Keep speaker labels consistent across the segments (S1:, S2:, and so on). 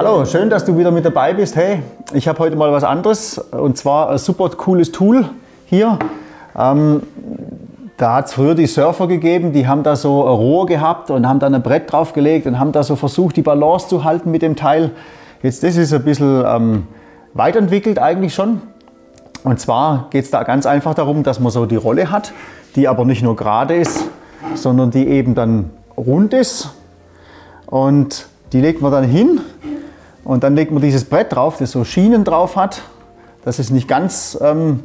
S1: Hallo, schön, dass du wieder mit dabei bist. Hey, ich habe heute mal was anderes und zwar ein super cooles Tool hier. Ähm, da hat es früher die Surfer gegeben, die haben da so ein Rohr gehabt und haben da ein Brett draufgelegt und haben da so versucht, die Balance zu halten mit dem Teil. Jetzt, das ist ein bisschen ähm, weiterentwickelt eigentlich schon. Und zwar geht es da ganz einfach darum, dass man so die Rolle hat, die aber nicht nur gerade ist, sondern die eben dann rund ist. Und die legt man dann hin und dann legt man dieses Brett drauf, das so Schienen drauf hat, dass es nicht ganz ähm,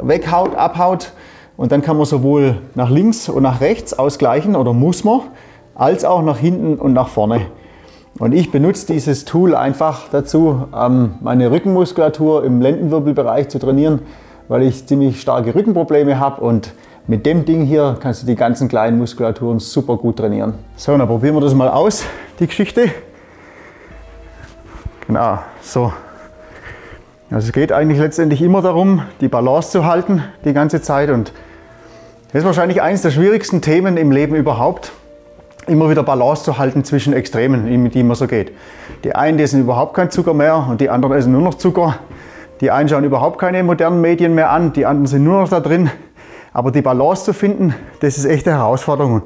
S1: weghaut, abhaut. Und dann kann man sowohl nach links und nach rechts ausgleichen oder muss man, als auch nach hinten und nach vorne. Und ich benutze dieses Tool einfach dazu, ähm, meine Rückenmuskulatur im Lendenwirbelbereich zu trainieren, weil ich ziemlich starke Rückenprobleme habe und mit dem Ding hier kannst du die ganzen kleinen Muskulaturen super gut trainieren. So, dann probieren wir das mal aus, die Geschichte. Genau, so. Also es geht eigentlich letztendlich immer darum, die Balance zu halten die ganze Zeit und das ist wahrscheinlich eines der schwierigsten Themen im Leben überhaupt, immer wieder Balance zu halten zwischen Extremen, mit die man so geht. Die einen essen überhaupt kein Zucker mehr und die anderen essen nur noch Zucker. Die einen schauen überhaupt keine modernen Medien mehr an, die anderen sind nur noch da drin. Aber die Balance zu finden, das ist echt eine Herausforderung.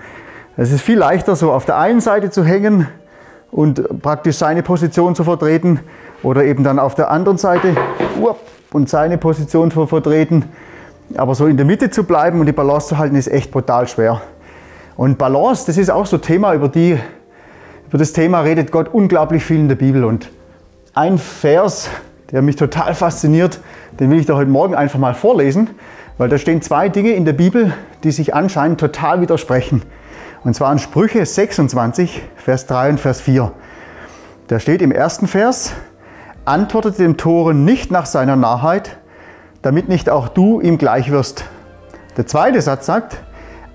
S1: Es ist viel leichter, so auf der einen Seite zu hängen und praktisch seine Position zu vertreten oder eben dann auf der anderen Seite und seine Position zu vertreten. Aber so in der Mitte zu bleiben und die Balance zu halten, ist echt brutal schwer. Und Balance, das ist auch so ein Thema, über, die, über das Thema redet Gott unglaublich viel in der Bibel. Und ein Vers, der mich total fasziniert, den will ich da heute Morgen einfach mal vorlesen, weil da stehen zwei Dinge in der Bibel, die sich anscheinend total widersprechen. Und zwar in Sprüche 26, Vers 3 und Vers 4. Da steht im ersten Vers, antwortet dem Toren nicht nach seiner Narrheit, damit nicht auch du ihm gleich wirst. Der zweite Satz sagt,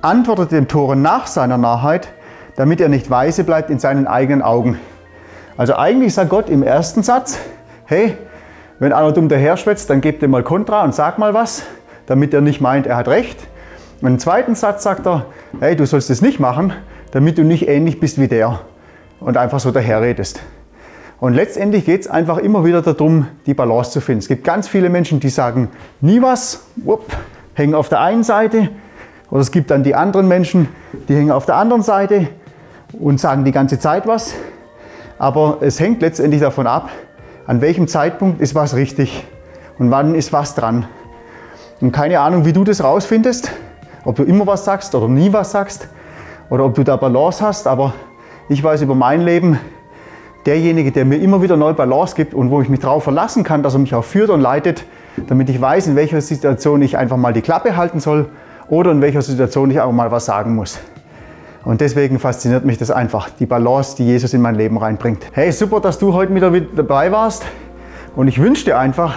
S1: antwortet dem Toren nach seiner Narrheit, damit er nicht weise bleibt in seinen eigenen Augen. Also eigentlich sagt Gott im ersten Satz, hey, wenn einer dumm daherschwätzt, dann gebt ihm mal Kontra und sag mal was, damit er nicht meint, er hat recht. Und im zweiten Satz sagt er, hey, du sollst es nicht machen, damit du nicht ähnlich bist wie der und einfach so daherredest. Und letztendlich geht es einfach immer wieder darum, die Balance zu finden. Es gibt ganz viele Menschen, die sagen nie was, whoop, hängen auf der einen Seite. Oder es gibt dann die anderen Menschen, die hängen auf der anderen Seite und sagen die ganze Zeit was. Aber es hängt letztendlich davon ab, an welchem Zeitpunkt ist was richtig und wann ist was dran. Und keine Ahnung, wie du das rausfindest ob du immer was sagst oder nie was sagst oder ob du da Balance hast, aber ich weiß über mein Leben, derjenige, der mir immer wieder neue Balance gibt und wo ich mich darauf verlassen kann, dass er mich auch führt und leitet, damit ich weiß, in welcher Situation ich einfach mal die Klappe halten soll oder in welcher Situation ich auch mal was sagen muss. Und deswegen fasziniert mich das einfach, die Balance, die Jesus in mein Leben reinbringt. Hey, super, dass du heute wieder dabei warst. Und ich wünsche dir einfach,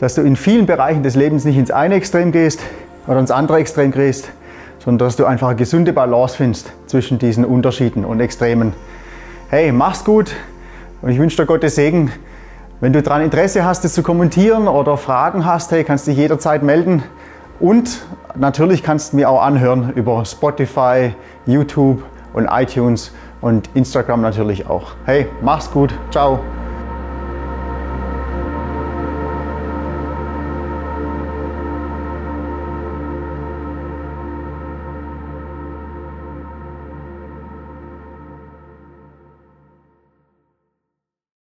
S1: dass du in vielen Bereichen des Lebens nicht ins eine Extrem gehst, oder ins andere Extrem gehst, sondern dass du einfach eine gesunde Balance findest zwischen diesen Unterschieden und Extremen. Hey, mach's gut und ich wünsche dir Gottes Segen. Wenn du daran Interesse hast, das zu kommentieren oder Fragen hast, hey, kannst dich jederzeit melden. Und natürlich kannst du mir auch anhören über Spotify, YouTube und iTunes und Instagram natürlich auch. Hey, mach's gut. Ciao.